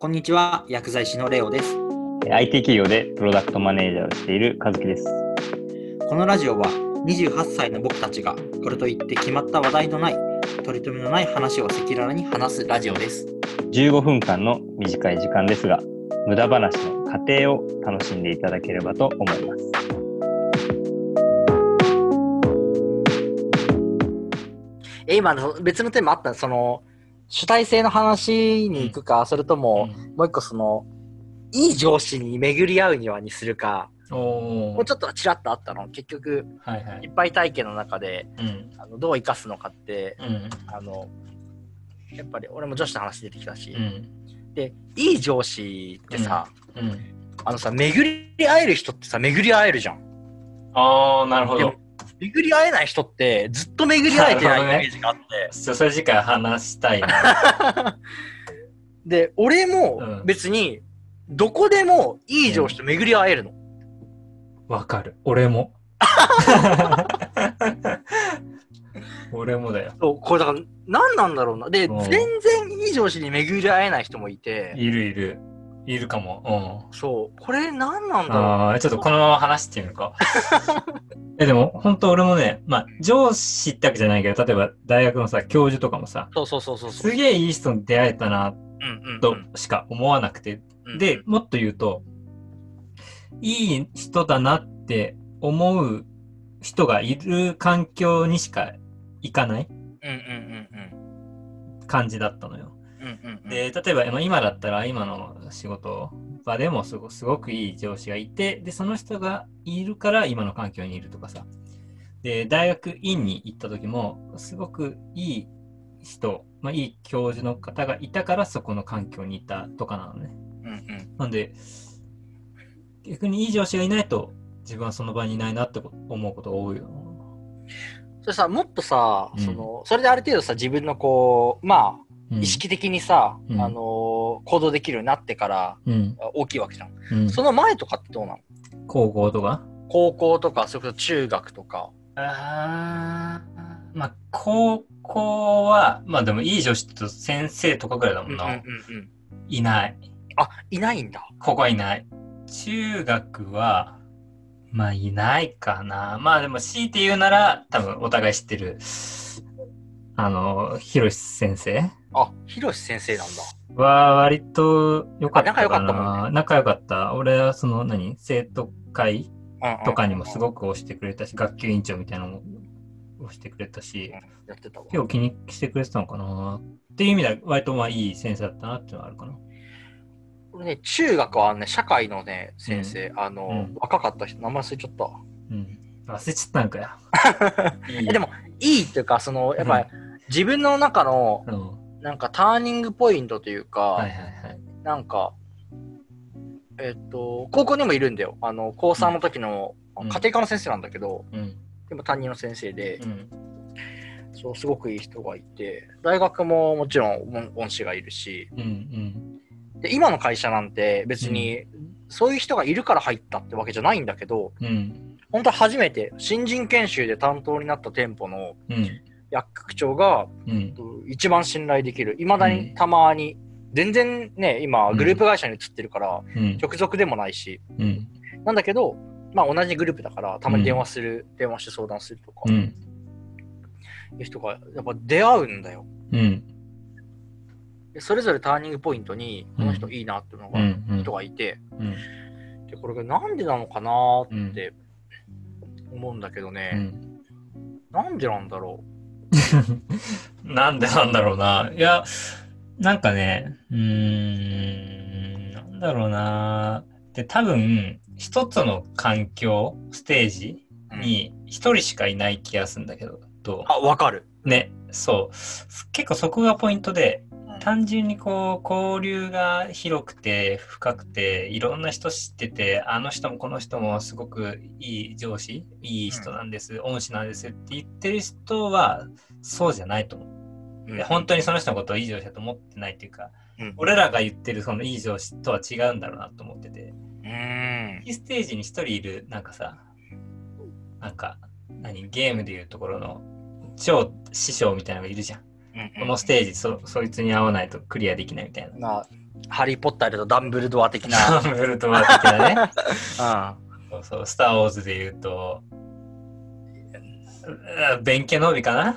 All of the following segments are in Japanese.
こんにちは、薬剤師のレオです。IT 企業でプロダクトマネージャーをしている和樹です。このラジオは28歳の僕たちがこれといって決まった話題のない、取り留めのない話を赤裸々に話すラジオです。15分間の短い時間ですが、無駄話の過程を楽しんでいただければと思います。え、今の別のテーマあったその、主体性の話に行くか、それとも、もう一個その、いい上司に巡り合うにはにするか、おもうちょっとちらっとあったの。結局、はいはい。いっぱい体験の中で、うん。あのどう生かすのかって、うん。あの、やっぱり俺も女子の話出てきたし、うん。で、いい上司ってさ、うん。あのさ、巡り会える人ってさ、巡り会えるじゃん。ああなるほど巡り会えない人って、ずっと巡り会えてないイメージがあって。そそれ次回話したいな。で、俺もうん。別に、どこでもいい上司と巡り会えるの。わかる。俺も。俺もだよ。そう、これだから、何なんだろうな。で、うん。全然いい上司に巡り会えない人もいて、いるいるいるかもそう、これ何なんうんだろう。ああちょっとこのまま話してみるか えでも本当俺もねまあ上司ってわけじゃないけど例えば大学のさ教授とかもさそうそうそうそう。すげえいい人に出会えたなうんうん、うとん。しか思わなくてうんで、もっと言うと、いい人だなって思う人がいる環境にしか行かないうんうんうん感じだったのよ。で、例えばまあ今だったら今の仕事場でもすごすごくいい上司がいて、で、その人がいるから今の環境にいるとかさ。で、大学院に行った時も、すごくいい人、まあ、いい教授の方がいたからそこの環境にいたとかなのね。うんうん。なんで、逆にいい上司がいないと、自分はその場にいないなって思うことが多いよそれさ、もっとさ、うんその、それである程度さ、自分のこう、まあ、な。意識的にさ、うんあのー行動できるようになってからうん。大きいわけじゃん。うん。その前とかってどうなの？高校とか？高校とか、それこそ中学とか。あーまあ、高校は、まあでもいい上司って言うと先生とかぐらいだもんな。うんうんうんうん。いない。あ、いないんだ。ここはいない。中学は、まあいないかな。まあでも強いて言うなら、多分お互い知ってる、あの、ひろし先生？あ、ひろし先生なんだ。は割と良かった仲良かったもん仲良かった。俺はその何？生徒会うんうんとかにもすごく押してくれたし、学級委員長みたいなのも押してくれたし、やってたわ。結構気にしてくれてたのかな？っていう意味では割とまあいい先生だったなっていうのはあるかな。俺ね、中学はね、社会のね、先生、あの、うん若かった人、名前忘れちゃったわ。うん。忘れちゃったんかよ。い いえでも、いいっていうか、その、やっぱり、自分の中の、うん。なんかターニングポイントというか、はいはいはい。なんか、えっと、高校にもいるんだよ。あの、高3の時の、うん家庭科の先生なんだけど、うん。でも担任の先生で、うん。そう、すごくいい人がいて、大学ももちろん恩恩師がいるし、うん。うん。で、今の会社なんて別に、そういう人がいるから入ったってわけじゃないんだけど、うん。本当は初めて新人研修で担当になった店舗のうん。薬局長がうん。一番信頼できる。いまだにたまに、全然ね、今グループ会社に移ってるから、うん。直属でもないし、うん。なんだけど、まあ同じグループだから、たまに電話する、電話して相談するとか、いうん。う人がやっぱ出会うんだよ。うん。でそれぞれターニングポイントに、この人いいなっていうのが、人。がいて、うん。で、これがなんでなのかなーって思うんだけどうね、ん。なんでなんだろ なんでなんだろうな。いや、なんかね、うーん、なんだろうな。で、多分、一つの環境、ステージに一人しかいない気がするんだけど、どあ、わかる。うね、そう。結構そこがポイントで、うん単純にこう交流が広くて深くていろんな人知っててあの人もこの人もすごくいい上司いい人なんです、恩師なんですって言ってる人はそうじゃないと思う。うんで本当にその人のことをいい上司だと思ってないっていうか、うん俺らが言ってるそのいい上司とは違うんだろうなと思ってて、うーん。ステージに一人いるなんかさなんか何ゲームでいうところの超師匠みたいなのがいるじゃん。このステージそそいつに合わないとクリアできないみたいな。まあ、ハリー・ポッターでとダンブルドア的な。ダンブルドア的なね。うん。そうそう、スター・ウォーズで言うと、うん弁慶の帯かなま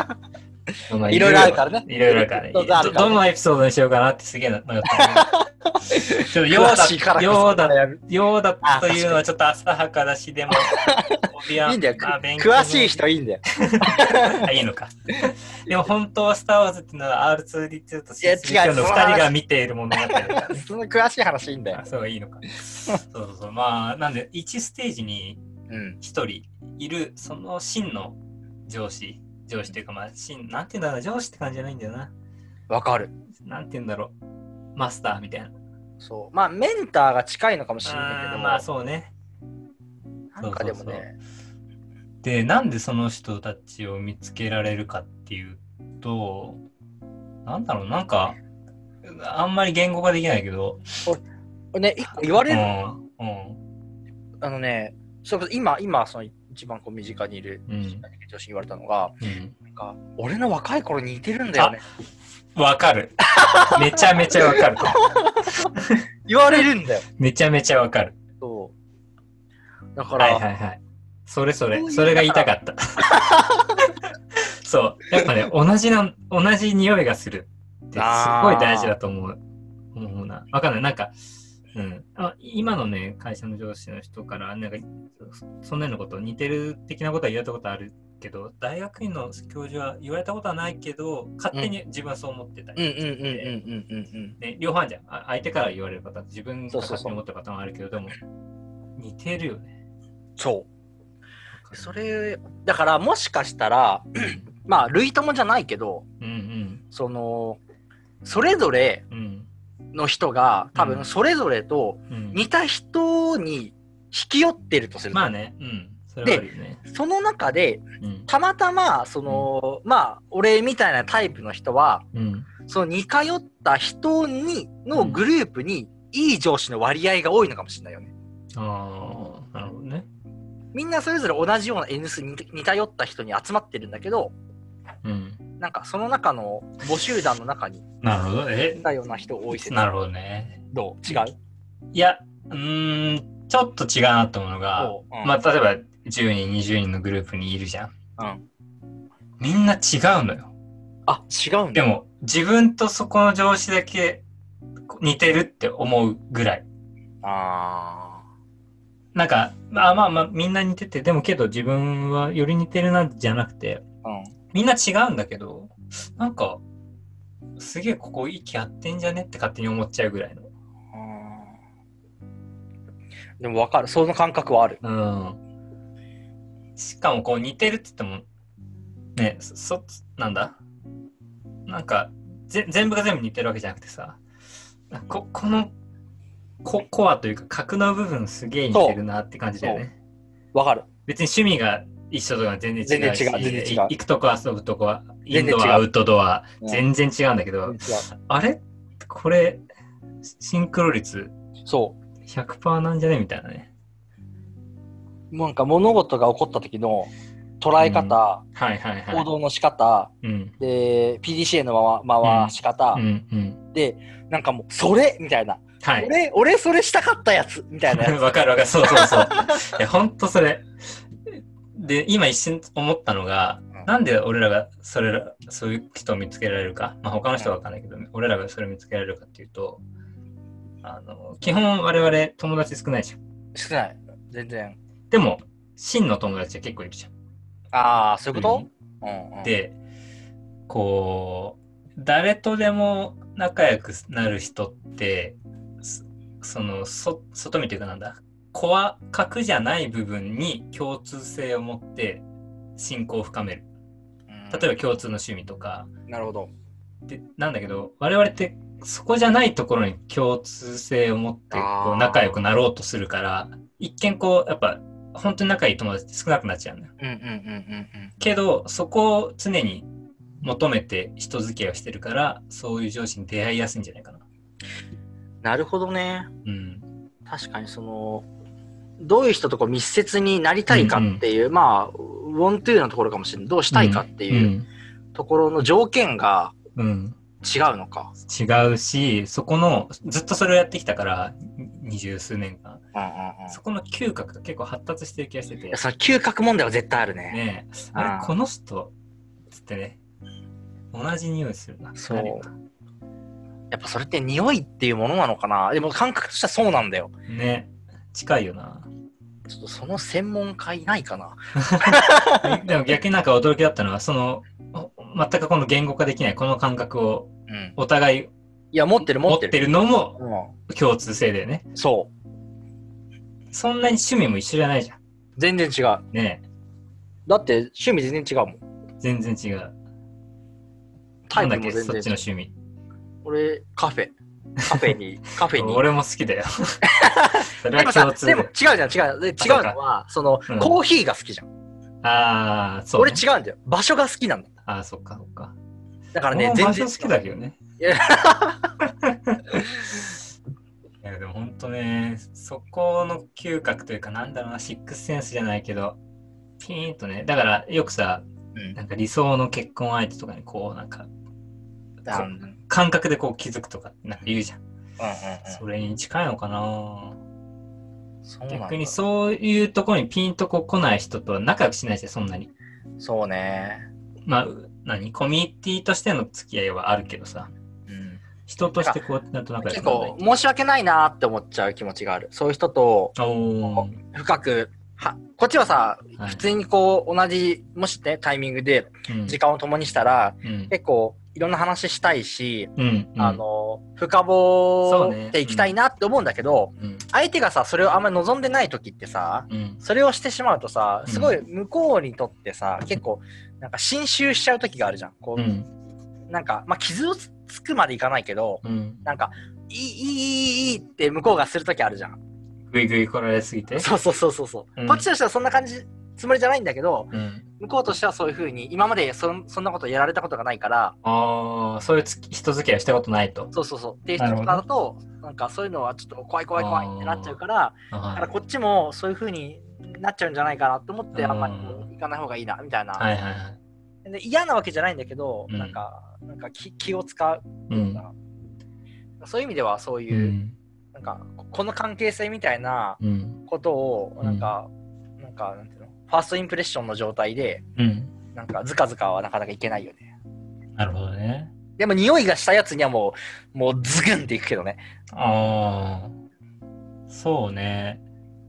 あ いろいろあるからねいろいろあるからね。どのエピソードにしようかなってすげえな。ちょっとヨー詳しいからダ、ヨーダ、やる。ヨーダというのはちょっと浅はかだし、でも、いいんだよ。詳しい人いいんだよ。あ、いいのか。でも本当はスター・ウォーズっていうのは R2D2 といや違う C3PO の2人が見ている物語だからね。その詳しい話いいんだよあ。そういいのか。そうそうそう。まあ、なんで、1ステージにうん。1人いる、その真の上司、上司というか、まあ、真、なんて言うんだろうな、上司って感じじゃないんだよな。わかる。なんて言うんだろう。マスターみたいな。そう。まあ、メンターが近いのかもしれないけど、あーまあ、そうね。なんかでもね、で、なんでその人たちを見つけられるかっていうと、なんだろう、なんか、あんまり言語化できないけど、ね、一個言われる、うん、うん、あのね、それ今、今、その一番こう身近にいるうん女子に言われたのが、うん。なんか俺の若い頃に似てるんだよね。わかる。めちゃめちゃわかる。言われるんだよ。めちゃめちゃわかる。そう。だから、はいはいはい。それそれそれが言いたかった。そう。やっぱね、同じな、同じ匂いがするってすごい大事だと思う。思うな。わかんない。なんか、うん。あ今のね、会社の上司の人から、なんか、そそんなようなこと、似てる的なことは言われたことあるけど、大学院の教授は言われたことはないけど、勝手に自分はそう思ってたりうんうんうんうんしてうんうんね、両方あるじゃん。あ相手から言われるパターン、自分が勝手に思ったパターンもあるけど、でも、似てるよね。そう。それ、だからもしかしたら、まあ、類友じゃないけど、うんうん。その、それぞれうん。の人が、多うん分それぞれとうん、似た人に引き寄ってるとすると。まあね、うん。それはあるよね。その中で、うん。たまたま、その、まあ、俺みたいなタイプの人は、うん。その似通った人に、のグループに、いい上司の割合が多いのかもしれないよね。ああ、なるほどね。みんなそれぞれ同じような N 数に似通った人に集まってるんだけど、うん。なんかその中の母集団の中になるほど。え？似たような人多い説なるほどね。どう？違う？いや、うーん、ちょっと違うなと思うのが、おううんまあ、例えば10人、20人のグループにいるじゃん。うん。みんな違うのよ。あ、違うんだ。でも、自分とそこの上司だけ似てるって思うぐらい。あなんか、まあまあまあ、みんな似てて、でもけど自分はより似てるなんじゃなくて、ー。うん。みんな違うんだけど、なんか、すげえここ息合ってんじゃねって勝手に思っちゃうぐらいの。でも分かる。その感覚はある。うん。しかもこう似てるって言っても、ね、そ、そなんだ？なんか、ぜ全部が全部似てるわけじゃなくてさ、ここのココアというか核の部分すげえ似てるなって感じだよね。分かる。別に趣味が一緒とか全然違うし、全然違う全然違うい行くとこ遊ぶとこは、インドア、アウトドア、うん全然違うんだけど、あれ？これ、シンクロ率そ100%なんじゃね？みたいなね。う。なんか物事が起こった時の捉え方、はいはいはい。行動の仕方、うん。で、PDCA の回回し方、うんうん。で、なんかもう、それ？みたいな。はい。俺、俺それしたかったやつ？みたいな。わかるわかる。そうそうそう。いや、ほんとそれ。で、今一瞬思ったのが、うんなんで俺らがそれら、そういう人を見つけられるか。まあ他の人はわかんないけど、俺らがそれを見つけられるかっていうと、あの、基本我々友達少ないじゃん。少ない。全然。でも、真の友達は結構いるじゃん。ああ、そういうこと、うんうん、で、こう、誰とでも仲良くなる人って、そその、そ、外見というかなんだ、コア核じゃない部分に共通性を持って信仰を深める。うん例えば共通の趣味とか。なるほど。で、なんだけど、我々ってそこじゃないところに共通性を持ってこう仲良くなろうとするから、一見こう、やっぱ、本当に仲いい友達って少なくなっちゃうんだよ。うんうんうんうんうん。けどそこを常に求めて人付き合いをしてるからそういう上司に出会いやすいんじゃないかな。なるほどね。うん。確かにその、どういう人とこう密接になりたいかっていう、まあ、ウォントゥーのところかもしれない。どうしたいかっていううところの条件が、ん。うん。違うのか。違うし、そこの、ずっとそれをやってきたから、二十数年間。うんうんうん。そこの嗅覚が結構発達してる気がしててその嗅覚問題は絶対あるね。ねえ、あーあれ、この人、つってね、同じ匂いするな。そうやっぱそれって匂いっていうものなのかなでも感覚としてはそうなんだよ。ね、近いよな。ちょっとその専門家いないかな でも逆になんか驚きだったのは、その、お全くこの言語化できないこの感覚をうん。お互いいや、持ってる持っる。持っててるのもう共通性だよね。ん。そう。そんなに趣味も一緒じゃないじゃん。全然違う。ねだって趣味全然違うもん。え全然違う。タなんだっけ、イプも全然そっちの趣味。俺、カフェ。カフェに、カフェに。俺も好きだよ。それでもさは共、通でも違で。うじゃん、違う。で違うのは、その、うんコーヒーが好きじゃん。ああ、そう、俺ね。違うんだよ。場所が好きなんだ。ああ、そっかそっか。だからね、全然好きだけどね。いや いやでも本当ね、そこの嗅覚というか、なんだろうな、シックスセンスじゃないけど、ピーンとね、だからよくさ、うんなんか理想の結婚相手とかにこう、なんか、感覚でこう気づくとかなんか言うじゃん。うんそれに近いのかな。逆にそういうところにピンとこう来ない人とは仲良くしないし、そんなに。そうね。まあ、何？コミュニティとしての付き合いはあるけどさ、うん。人としてこう、なんと仲良結くならない。構申し訳ないなって思っちゃう気持ちがある。そういう人と深く、はこっちはさ、はい。普通にこう同じ、もしね、タイミングでうん。時間を共にしたら、うん。結構いろんな話したいし、うんうん。あの、深掘ねっていきたいなって思うんだけど、うん。相手がさ、それをあんまり望んでない時ってさ、うん。それをしてしまうとさ、うん。すごい向こうにとってさ、結構、なんか侵襲しちゃう時があるじゃん。こう、うん。なんか、まあ、傷をつつくまでいかないけど、うん。なんか、いい、いい、いい、いいって向こうがする時あるじゃん。ぐいぐい来られすぎて？そうそうそうそうそう、うん。こっちとしてはそんな感じ、つもりじゃないんだけど、うん、向こうとしてはそういうふうに、今までそんそんなことやられたことがないから、ああ、そういう人付き合いをしたことないと。そうそうそう。っていう人とかだと、なんかそういうのはちょっと怖い怖い怖いってなっちゃうから、だからはこっちもそういうふうになっちゃうんじゃないかなと思って、うんあんまり行かない方がいいな、みたいな。いはいはい。で嫌なわけじゃないんだけど、うんなんか、なんか気気を使う。うん。そういう意味ではそうういう、ん。なんか、ここの関係性みたいなうん。ことを、なんか、なんか、なんてファーストインプレッションの状態で、うん。なんか、ずかずかはなかなかいけないよね。なるほどね。でも、匂いがしたやつにはもう、もうズグンっていくけどね。ああ。そうね。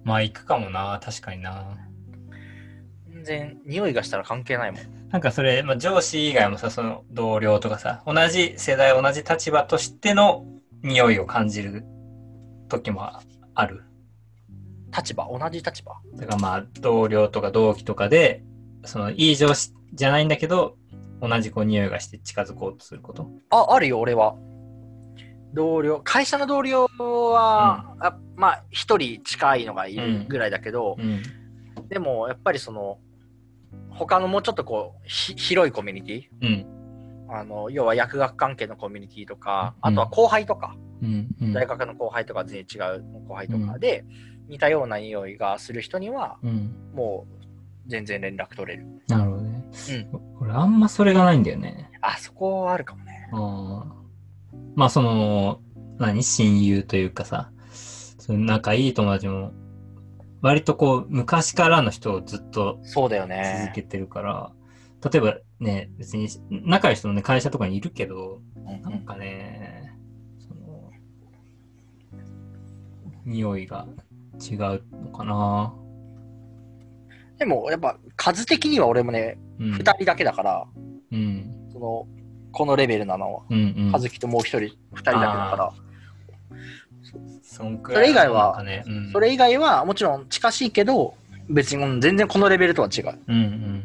まあ行くかもな、確かにな。全然、匂いがしたら関係ないもん。なんかそれ、まあ、上司以外もさ、その同僚とかさ、同じ世代、同じ立場としての匂いを感じる時もある。立場、同じ立場？だからまあ、同僚とか同期とかで、その、いい上司じゃないんだけど、同じこう匂いがして近づこうとすること？あ、あるよ、俺は。同僚、会社の同僚は、あまあ、一人近いのがいるぐらいだけど、うん。でも、やっぱりその、他のもうちょっとこう、ひ広いコミュニティ？うん。あの、要は薬学関係のコミュニティとか、うんあとは後輩とか、うん。うん。大学の後輩とか全然違う後輩とかで、似たような匂いがする人には、うん。もう全然連絡取れる。なるほどね。俺あんまそれがないんだよね。あ、そこはあるかもね。ああ。まあその、何？親友というかさ、その仲いい友達も、割とこう、昔からの人をずっとそうだよ続ね。けてるから、例えばね、別に仲いい人のね、会社とかにいるけど、うんなんかね、その、匂いが違うのかな。でも、やっぱ数的には俺もね、うん。二人だけだから、うん。その、このレベルなのは、うんうん。葉月ともう一人、二人だけだから、そそれ以外はね、うん、それ以外はもちろん近しいけど、別にうん全然このレベルとは違う。うんうん。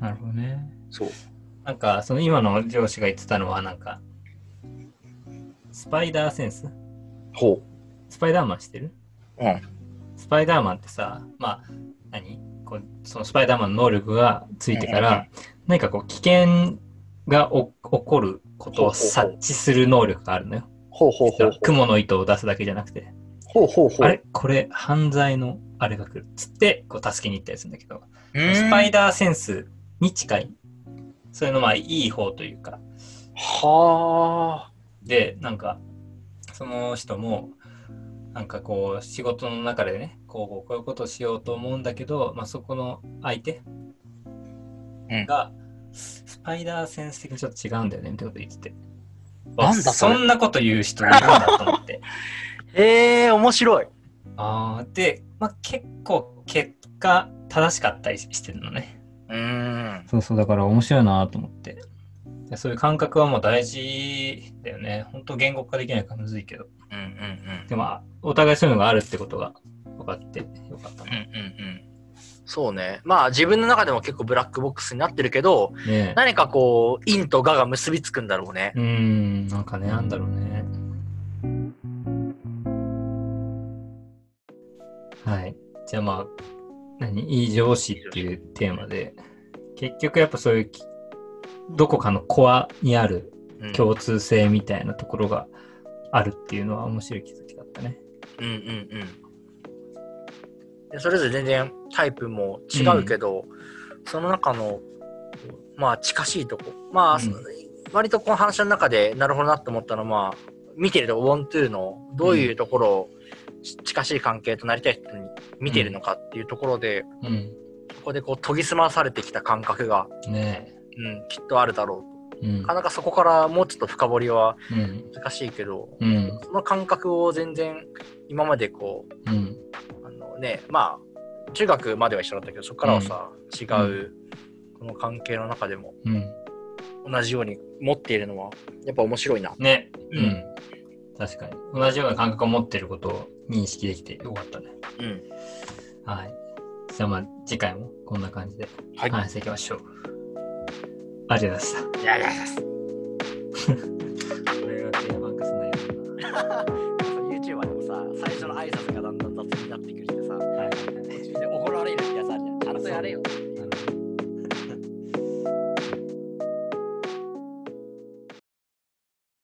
なるほどね。そう。なんか、その今の上司が言ってたのは、なんか、スパイダーセンス？ほスパイダーマン知ってる？う。うん。スパイダーマンってさ、まあ、何？こうそのスパイダーマンの能力がついてから、何かこう、危険がお起こることを察知する能力があるのよ。ほうほうほう。雲の糸を出すだけじゃなくて、ほうほうほう。あれ？これ犯罪のあれが来る。つって、こう、助けに行ったりするんだけど、スパイダーセンスに近い。そういうのまあいい方というか、はあ。で、なんか、その人も、なんかこう、仕事の中でね、こう、こういうことをしようと思うんだけど、まあ、そこの相手うんが、スパイダーセンス的にちょっと違うんだよねってこと言ってて。なんだそんなこと言う人いるんだと思って。へえ、面白い。あーで、まあ、結構結果正しかったりしてるのね。うーん。そうそう、だから面白いなと思って。でそういう感覚はもう大事だよね。本当言語化できないからむずいけど。うんうんうん。でも、あお互いそういうのがあるってことが分かってよかったうんね。うんうん。そうね。まあ自分の中でも結構ブラックボックスになってるけど、ねえ。何かこう、陰と我が結びつくんだろうね。うーん、なんかね、なんだろうね。はい。じゃあまあ、何？いい上司っていうテーマで、結局やっぱそういうき、どこかのコアにあるうん共通性みたいなところがあるっていうのは面白い気づきだったね。うんうんうんで。それぞれ全然タイプも違うけど、その中の、まあ近しいとこ。まあ、うん割とこの話の中でなるほどなって思ったのは、まあ、見てると、ウォントゥーのどういうところをち近しい関係となりたい人に見てるのかっていうところで、うん。そこでこう研ぎ澄まされてきた感覚が、ねうん、きっとあるだろうえ。うんな。かなかそこからもうちょっと深掘りはうん。難しいけど、うん。その感覚を全然今までこう、うん。あのね、まあ、中学までは一緒だったけど、そこからはさ、違う、この関係の中でもうん。同じように持っているのは、やっぱ面白いな。ね。ううんん。確かに。同じような感覚を持ってることを認識できてよかったね。うん。はい。じゃあまあ次回もこんな感じではい。話していきましょう。ありがとうございました。ありがとうございます